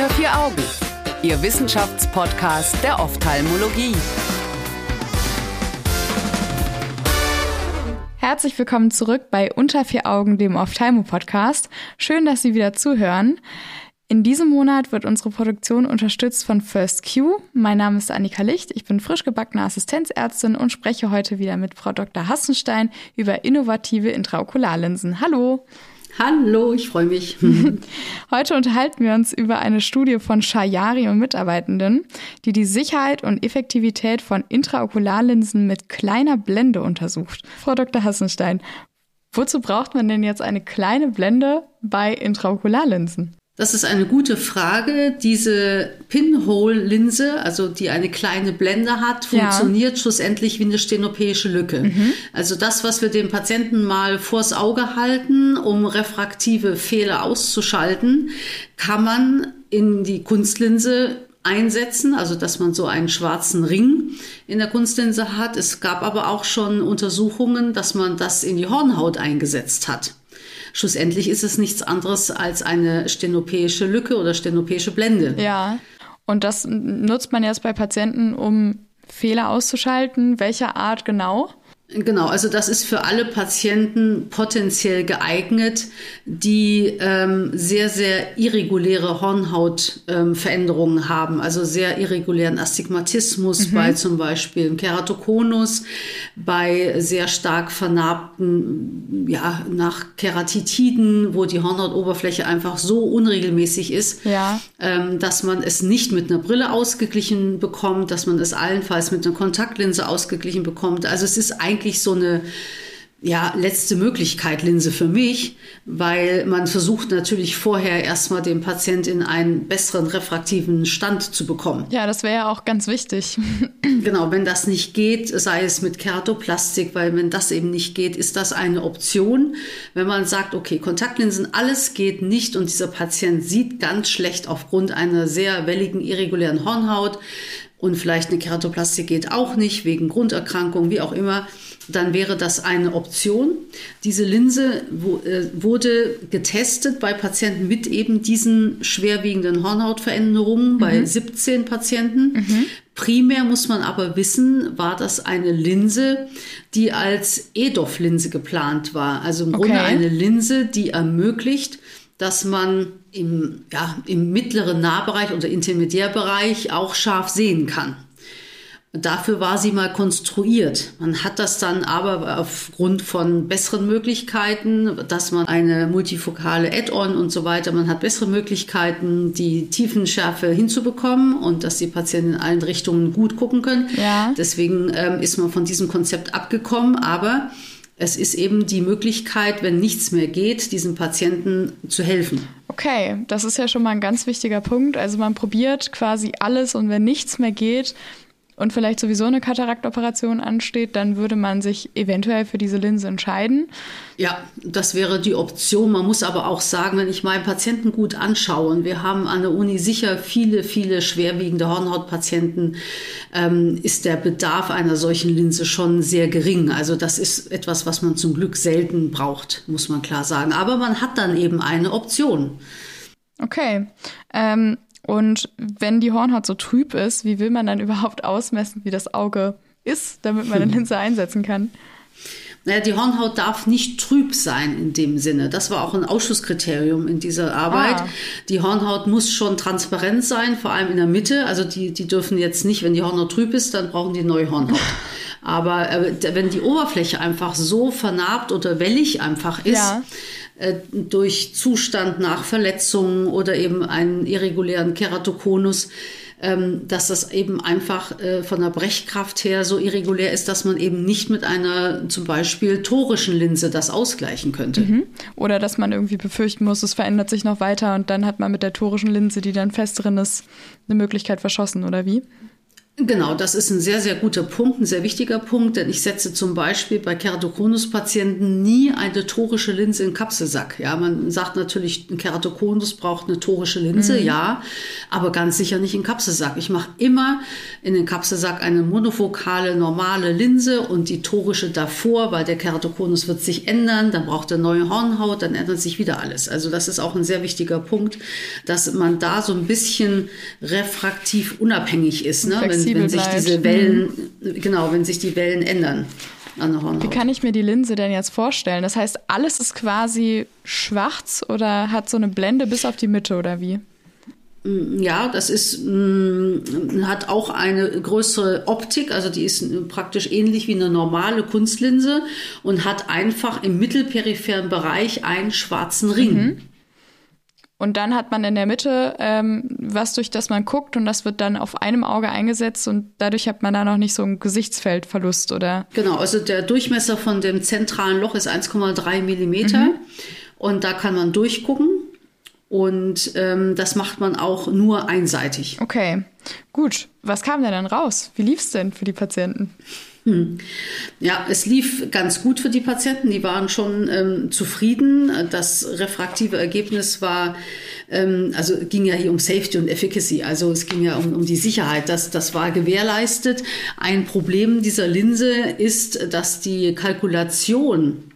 Unter vier Augen, Ihr Wissenschaftspodcast der Ophthalmologie. Herzlich willkommen zurück bei Unter vier Augen, dem Ophthalmo-Podcast. Schön, dass Sie wieder zuhören. In diesem Monat wird unsere Produktion unterstützt von First Q. Mein Name ist Annika Licht, ich bin frisch gebackene Assistenzärztin und spreche heute wieder mit Frau Dr. Hassenstein über innovative Intraokularlinsen. Hallo! Hallo, ich freue mich. Heute unterhalten wir uns über eine Studie von Shayari und Mitarbeitenden, die die Sicherheit und Effektivität von Intraokularlinsen mit kleiner Blende untersucht. Frau Dr. Hassenstein, wozu braucht man denn jetzt eine kleine Blende bei Intraokularlinsen? Das ist eine gute Frage. Diese Pinhole-Linse, also die eine kleine Blende hat, funktioniert ja. schlussendlich wie eine stenopäische Lücke. Mhm. Also das, was wir dem Patienten mal vors Auge halten, um refraktive Fehler auszuschalten, kann man in die Kunstlinse einsetzen, also dass man so einen schwarzen Ring in der Kunstlinse hat. Es gab aber auch schon Untersuchungen, dass man das in die Hornhaut eingesetzt hat. Schlussendlich ist es nichts anderes als eine stenopäische Lücke oder stenopäische Blende. Ja, und das nutzt man jetzt bei Patienten, um Fehler auszuschalten. Welcher Art genau? Genau, also das ist für alle Patienten potenziell geeignet, die ähm, sehr, sehr irreguläre Hornhautveränderungen ähm, haben, also sehr irregulären Astigmatismus mhm. bei zum Beispiel Keratokonus, bei sehr stark vernarbten, ja, nach Keratitiden, wo die Hornhautoberfläche einfach so unregelmäßig ist, ja. ähm, dass man es nicht mit einer Brille ausgeglichen bekommt, dass man es allenfalls mit einer Kontaktlinse ausgeglichen bekommt. Also es ist eigentlich eigentlich so eine ja, letzte Möglichkeit Linse für mich, weil man versucht natürlich vorher erstmal den Patient in einen besseren refraktiven Stand zu bekommen. Ja, das wäre ja auch ganz wichtig. genau, wenn das nicht geht, sei es mit Keratoplastik, weil wenn das eben nicht geht, ist das eine Option. Wenn man sagt, okay, Kontaktlinsen, alles geht nicht und dieser Patient sieht ganz schlecht aufgrund einer sehr welligen, irregulären Hornhaut und vielleicht eine Keratoplastik geht auch nicht, wegen Grunderkrankung, wie auch immer, dann wäre das eine Option. Diese Linse äh, wurde getestet bei Patienten mit eben diesen schwerwiegenden Hornhautveränderungen, mhm. bei 17 Patienten. Mhm. Primär muss man aber wissen, war das eine Linse, die als EDOF-Linse geplant war. Also im okay. Grunde eine Linse, die ermöglicht, dass man im, ja, im mittleren Nahbereich oder Intermediärbereich auch scharf sehen kann. Dafür war sie mal konstruiert. Man hat das dann aber aufgrund von besseren Möglichkeiten, dass man eine multifokale Add-on und so weiter, man hat bessere Möglichkeiten, die Tiefenschärfe hinzubekommen und dass die Patienten in allen Richtungen gut gucken können. Ja. Deswegen ähm, ist man von diesem Konzept abgekommen, aber es ist eben die Möglichkeit, wenn nichts mehr geht, diesem Patienten zu helfen. Okay, das ist ja schon mal ein ganz wichtiger Punkt. Also man probiert quasi alles und wenn nichts mehr geht, und vielleicht sowieso eine Kataraktoperation ansteht, dann würde man sich eventuell für diese Linse entscheiden. Ja, das wäre die Option. Man muss aber auch sagen, wenn ich meinen Patienten gut anschaue, und wir haben an der Uni sicher viele, viele schwerwiegende Hornhautpatienten, ähm, ist der Bedarf einer solchen Linse schon sehr gering. Also das ist etwas, was man zum Glück selten braucht, muss man klar sagen. Aber man hat dann eben eine Option. Okay. Ähm, und wenn die Hornhaut so trüb ist, wie will man dann überhaupt ausmessen, wie das Auge ist, damit man eine Linse einsetzen kann? Naja, die Hornhaut darf nicht trüb sein in dem Sinne. Das war auch ein Ausschusskriterium in dieser Arbeit. Ah. Die Hornhaut muss schon transparent sein, vor allem in der Mitte. Also die, die dürfen jetzt nicht, wenn die Hornhaut trüb ist, dann brauchen die neue Hornhaut. Aber äh, wenn die Oberfläche einfach so vernarbt oder wellig einfach ist, ja. Äh, durch Zustand nach Verletzungen oder eben einen irregulären Keratokonus, ähm, dass das eben einfach äh, von der Brechkraft her so irregulär ist, dass man eben nicht mit einer zum Beispiel torischen Linse das ausgleichen könnte. Mhm. Oder dass man irgendwie befürchten muss, es verändert sich noch weiter und dann hat man mit der torischen Linse, die dann fest drin ist, eine Möglichkeit verschossen, oder wie? Genau, das ist ein sehr, sehr guter Punkt, ein sehr wichtiger Punkt, denn ich setze zum Beispiel bei Keratokonus-Patienten nie eine torische Linse in Kapselsack. Ja, man sagt natürlich, ein Keratokonus braucht eine torische Linse, mhm. ja, aber ganz sicher nicht in Kapselsack. Ich mache immer in den Kapselsack eine monofokale, normale Linse und die torische davor, weil der Keratokonus wird sich ändern, dann braucht er neue Hornhaut, dann ändert sich wieder alles. Also das ist auch ein sehr wichtiger Punkt, dass man da so ein bisschen refraktiv unabhängig ist. Ne? Wenn, wenn sich bleibt. diese Wellen, mhm. genau, wenn sich die Wellen ändern. An der Hornhaut. Wie kann ich mir die Linse denn jetzt vorstellen? Das heißt, alles ist quasi schwarz oder hat so eine Blende bis auf die Mitte oder wie? Mm, ja, das ist, mm, hat auch eine größere Optik, also die ist praktisch ähnlich wie eine normale Kunstlinse und hat einfach im mittelperipheren Bereich einen schwarzen Ring. Mhm. Und dann hat man in der Mitte ähm, was, durch das man guckt und das wird dann auf einem Auge eingesetzt und dadurch hat man da noch nicht so einen Gesichtsfeldverlust, oder? Genau, also der Durchmesser von dem zentralen Loch ist 1,3 Millimeter mhm. und da kann man durchgucken und ähm, das macht man auch nur einseitig. Okay, gut. Was kam denn dann raus? Wie lief es denn für die Patienten? Hm. Ja, es lief ganz gut für die Patienten. Die waren schon ähm, zufrieden. Das refraktive Ergebnis war, ähm, also ging ja hier um Safety und Efficacy. Also es ging ja um, um die Sicherheit. Das, das war gewährleistet. Ein Problem dieser Linse ist, dass die Kalkulation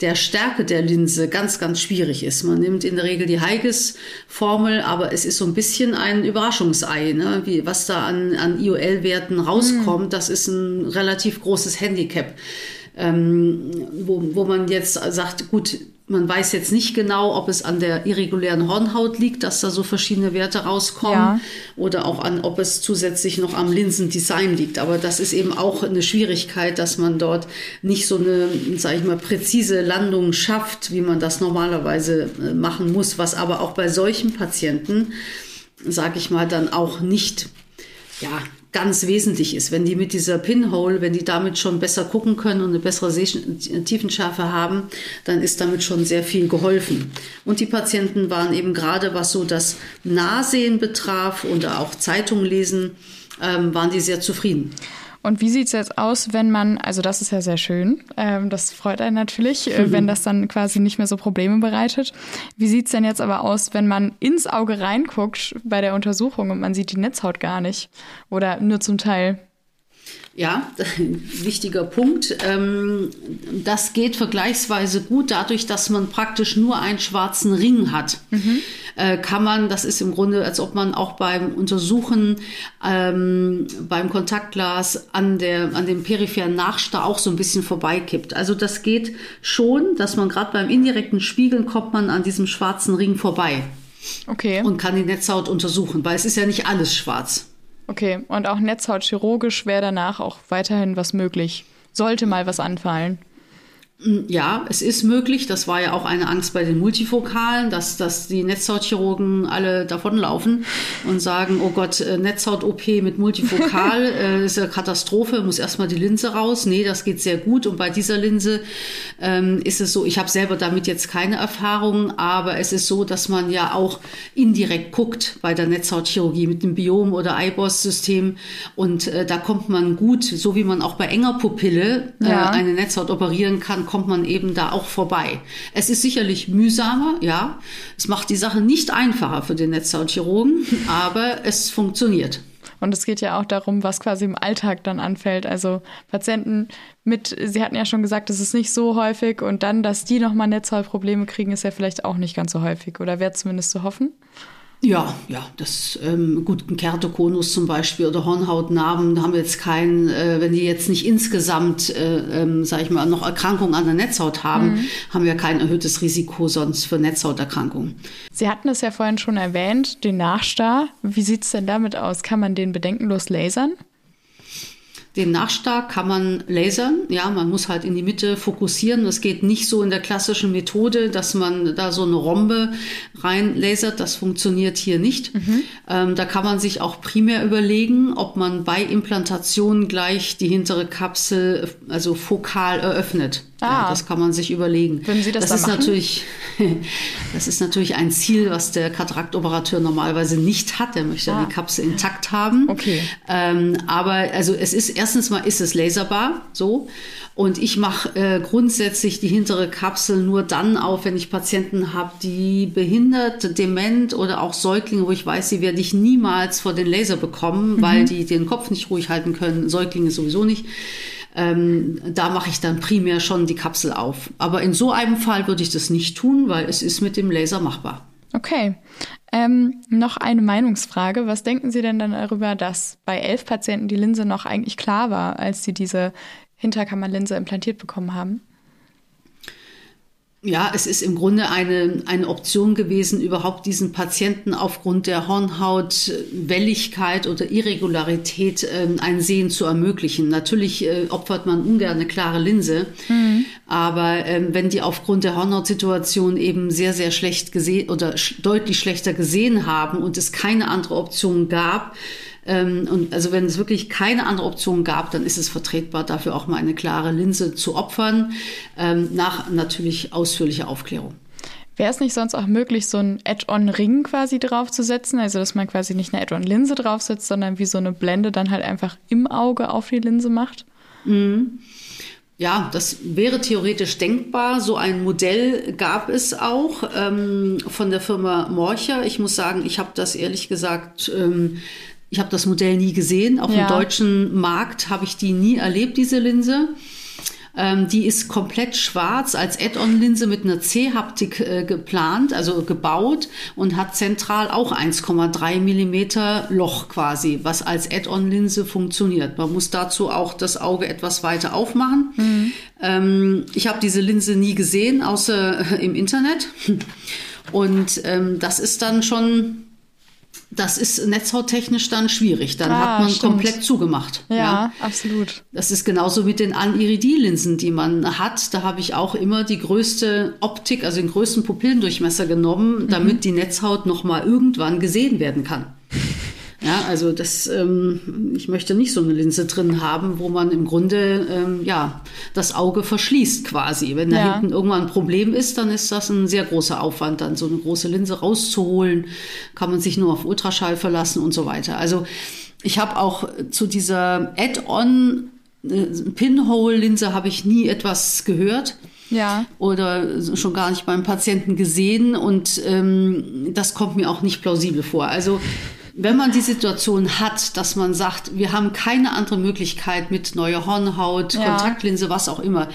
der Stärke der Linse ganz, ganz schwierig ist. Man nimmt in der Regel die Heiges-Formel, aber es ist so ein bisschen ein Überraschungsei, ne? Wie, was da an, an IOL-Werten rauskommt. Mhm. Das ist ein relativ großes Handicap. Ähm, wo, wo man jetzt sagt, gut, man weiß jetzt nicht genau, ob es an der irregulären Hornhaut liegt, dass da so verschiedene Werte rauskommen ja. oder auch an, ob es zusätzlich noch am Linsendesign liegt. Aber das ist eben auch eine Schwierigkeit, dass man dort nicht so eine, sage ich mal, präzise Landung schafft, wie man das normalerweise äh, machen muss, was aber auch bei solchen Patienten, sage ich mal, dann auch nicht ja, ganz wesentlich ist. Wenn die mit dieser Pinhole, wenn die damit schon besser gucken können und eine bessere Tiefenschärfe haben, dann ist damit schon sehr viel geholfen. Und die Patienten waren eben gerade, was so das Nahsehen betraf und auch Zeitungen lesen, ähm, waren die sehr zufrieden. Und wie sieht es jetzt aus, wenn man, also das ist ja sehr schön, ähm, das freut einen natürlich, äh, wenn das dann quasi nicht mehr so Probleme bereitet. Wie sieht es denn jetzt aber aus, wenn man ins Auge reinguckt bei der Untersuchung und man sieht die Netzhaut gar nicht oder nur zum Teil? Ja, wichtiger Punkt. Ähm, das geht vergleichsweise gut dadurch, dass man praktisch nur einen schwarzen Ring hat. Mhm. Äh, kann man, das ist im Grunde, als ob man auch beim Untersuchen ähm, beim Kontaktglas an, der, an dem peripheren Nachstar auch so ein bisschen vorbeikippt. Also das geht schon, dass man gerade beim indirekten Spiegeln kommt man an diesem schwarzen Ring vorbei. Okay. Und kann die Netzhaut untersuchen, weil es ist ja nicht alles schwarz. Okay, und auch Netzhaut chirurgisch wäre danach auch weiterhin was möglich. Sollte mal was anfallen. Mm, ja, es ist möglich. Das war ja auch eine Angst bei den Multifokalen, dass, dass die Netzhautchirurgen alle davonlaufen und sagen, oh Gott, äh, Netzhaut-OP mit Multifokal äh, ist eine Katastrophe, muss erstmal die Linse raus. Nee, das geht sehr gut. Und bei dieser Linse ähm, ist es so, ich habe selber damit jetzt keine Erfahrung, aber es ist so, dass man ja auch indirekt guckt bei der Netzhautchirurgie mit dem Biom- oder IBOS-System. Und äh, da kommt man gut, so wie man auch bei enger Pupille äh, ja. eine Netzhaut operieren kann, kommt man eben da auch vorbei. Es ist sicherlich mühsamer, ja. Es macht die Sache nicht einfacher für den Netzhautchirurgen, aber es funktioniert. Und es geht ja auch darum, was quasi im Alltag dann anfällt. Also Patienten mit, Sie hatten ja schon gesagt, es ist nicht so häufig und dann, dass die nochmal Netzhautprobleme kriegen, ist ja vielleicht auch nicht ganz so häufig oder wäre zumindest zu hoffen. Ja, ja, das ähm, gut, ein Keratokonus zum Beispiel oder Hornhautnarben, da haben wir jetzt keinen, äh, wenn die jetzt nicht insgesamt, äh, ähm, sage ich mal, noch Erkrankungen an der Netzhaut haben, mhm. haben wir kein erhöhtes Risiko sonst für Netzhauterkrankungen. Sie hatten es ja vorhin schon erwähnt, den Nachstar. Wie sieht's denn damit aus? Kann man den bedenkenlos lasern? Den Nachstar kann man lasern. Ja, man muss halt in die Mitte fokussieren. Das geht nicht so in der klassischen Methode, dass man da so eine Rombe rein lasert. Das funktioniert hier nicht. Mhm. Ähm, da kann man sich auch primär überlegen, ob man bei Implantation gleich die hintere Kapsel, also fokal eröffnet. Ah. Ja, das kann man sich überlegen. Würden Sie das, das ist machen? natürlich, Das ist natürlich ein Ziel, was der Kataraktoperateur normalerweise nicht hat. Der möchte ah. die Kapsel intakt haben. Okay. Ähm, aber also es ist erstens mal ist es laserbar so und ich mache äh, grundsätzlich die hintere Kapsel nur dann auf, wenn ich Patienten habe, die behindert, dement oder auch Säuglinge, wo ich weiß, sie werde ich niemals vor den Laser bekommen, mhm. weil die den Kopf nicht ruhig halten können. Säuglinge sowieso nicht. Ähm, da mache ich dann primär schon die Kapsel auf. Aber in so einem Fall würde ich das nicht tun, weil es ist mit dem Laser machbar. Okay. Ähm, noch eine Meinungsfrage. Was denken Sie denn dann darüber, dass bei elf Patienten die Linse noch eigentlich klar war, als sie diese Hinterkammerlinse implantiert bekommen haben? Ja, es ist im Grunde eine, eine Option gewesen, überhaupt diesen Patienten aufgrund der Hornhautwelligkeit oder Irregularität äh, ein Sehen zu ermöglichen. Natürlich äh, opfert man ungern eine klare Linse, mhm. aber äh, wenn die aufgrund der Hornhautsituation eben sehr, sehr schlecht gesehen oder sch deutlich schlechter gesehen haben und es keine andere Option gab, ähm, und also wenn es wirklich keine andere Option gab, dann ist es vertretbar, dafür auch mal eine klare Linse zu opfern, ähm, nach natürlich ausführlicher Aufklärung. Wäre es nicht sonst auch möglich, so ein Add-on-Ring quasi draufzusetzen? Also, dass man quasi nicht eine Add-on-Linse draufsetzt, sondern wie so eine Blende dann halt einfach im Auge auf die Linse macht? Mhm. Ja, das wäre theoretisch denkbar. So ein Modell gab es auch ähm, von der Firma Morcher. Ich muss sagen, ich habe das ehrlich gesagt ähm, ich habe das Modell nie gesehen. Auf ja. dem deutschen Markt habe ich die nie erlebt, diese Linse. Ähm, die ist komplett schwarz als Add-on-Linse mit einer C-Haptik äh, geplant, also gebaut und hat zentral auch 1,3 Millimeter Loch quasi, was als Add-on-Linse funktioniert. Man muss dazu auch das Auge etwas weiter aufmachen. Mhm. Ähm, ich habe diese Linse nie gesehen, außer im Internet. Und ähm, das ist dann schon das ist netzhauttechnisch dann schwierig. Dann ah, hat man stimmt. komplett zugemacht. Ja, ja, absolut. Das ist genauso mit den Aniridie-Linsen, die man hat. Da habe ich auch immer die größte Optik, also den größten Pupillendurchmesser genommen, damit mhm. die Netzhaut noch mal irgendwann gesehen werden kann. Ja, also das, ähm, ich möchte nicht so eine Linse drin haben, wo man im Grunde ähm, ja das Auge verschließt quasi. Wenn da ja. hinten irgendwann ein Problem ist, dann ist das ein sehr großer Aufwand, dann so eine große Linse rauszuholen. Kann man sich nur auf Ultraschall verlassen und so weiter. Also ich habe auch zu dieser Add-on äh, Pinhole-Linse habe ich nie etwas gehört. Ja. Oder schon gar nicht beim Patienten gesehen. Und ähm, das kommt mir auch nicht plausibel vor. Also wenn man die Situation hat, dass man sagt, wir haben keine andere Möglichkeit mit neuer Hornhaut, ja. Kontaktlinse, was auch immer,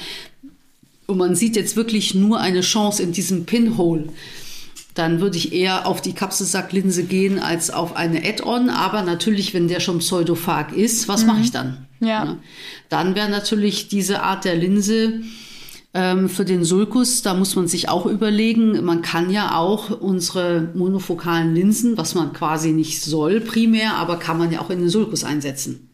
und man sieht jetzt wirklich nur eine Chance in diesem Pinhole, dann würde ich eher auf die Kapselsacklinse gehen als auf eine Add-on. Aber natürlich, wenn der schon pseudophag ist, was mhm. mache ich dann? Ja. ja. Dann wäre natürlich diese Art der Linse ähm, für den Sulkus, da muss man sich auch überlegen, man kann ja auch unsere monofokalen Linsen, was man quasi nicht soll primär, aber kann man ja auch in den Sulkus einsetzen.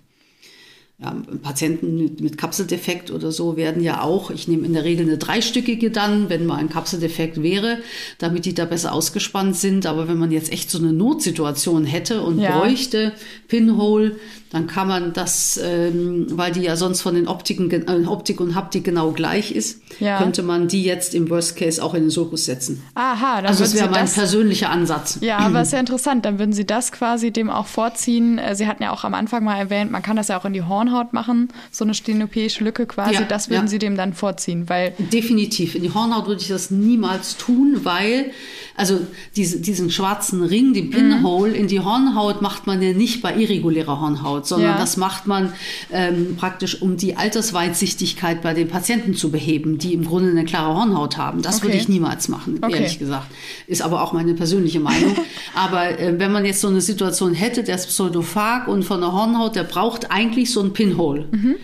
Ja, Patienten mit, mit, Kapseldefekt oder so werden ja auch, ich nehme in der Regel eine dreistöckige dann, wenn mal ein Kapseldefekt wäre, damit die da besser ausgespannt sind. Aber wenn man jetzt echt so eine Notsituation hätte und ja. bräuchte Pinhole, dann kann man das, ähm, weil die ja sonst von den Optiken, äh, Optik und Haptik genau gleich ist, ja. könnte man die jetzt im Worst Case auch in den Sulkus setzen. Aha, dann also das wäre mein das, persönlicher Ansatz. Ja, aber ist ja interessant. Dann würden Sie das quasi dem auch vorziehen. Äh, Sie hatten ja auch am Anfang mal erwähnt, man kann das ja auch in die Hornhaut machen, so eine stenopäische Lücke quasi. Ja, das würden ja. Sie dem dann vorziehen, weil definitiv in die Hornhaut würde ich das niemals tun, weil also diese, diesen schwarzen Ring, den Pinhole mhm. in die Hornhaut macht man ja nicht bei irregulärer Hornhaut, sondern ja. das macht man ähm, praktisch, um die Altersweitsichtigkeit bei den Patienten zu beheben, die im Grunde eine klare Hornhaut haben. Das okay. würde ich niemals machen, okay. ehrlich gesagt. Ist aber auch meine persönliche Meinung. aber äh, wenn man jetzt so eine Situation hätte, der ist pseudophag und von der Hornhaut, der braucht eigentlich so ein Pinhole. Mhm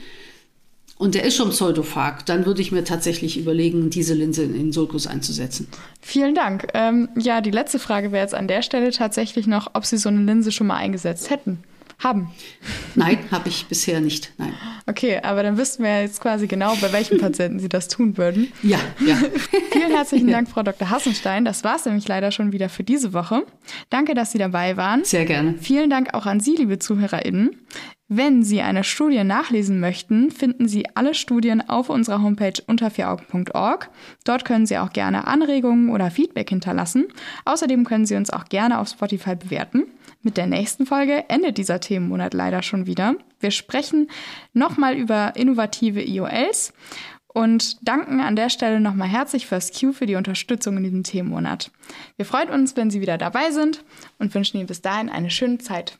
und der ist schon pseudophag, dann würde ich mir tatsächlich überlegen, diese Linse in Sulcus einzusetzen. Vielen Dank. Ähm, ja, die letzte Frage wäre jetzt an der Stelle tatsächlich noch, ob Sie so eine Linse schon mal eingesetzt hätten. Haben. Nein, habe ich bisher nicht. Nein. Okay, aber dann wüssten wir jetzt quasi genau, bei welchen Patienten Sie das tun würden. Ja, ja. Vielen herzlichen Dank, Frau Dr. Hassenstein. Das war es nämlich leider schon wieder für diese Woche. Danke, dass Sie dabei waren. Sehr gerne. Vielen Dank auch an Sie, liebe ZuhörerInnen. Wenn Sie eine Studie nachlesen möchten, finden Sie alle Studien auf unserer Homepage unter4augen.org. Dort können Sie auch gerne Anregungen oder Feedback hinterlassen. Außerdem können Sie uns auch gerne auf Spotify bewerten. Mit der nächsten Folge endet dieser Themenmonat leider schon wieder. Wir sprechen nochmal über innovative IOLs und danken an der Stelle nochmal herzlich First Q für die Unterstützung in diesem Themenmonat. Wir freuen uns, wenn Sie wieder dabei sind und wünschen Ihnen bis dahin eine schöne Zeit.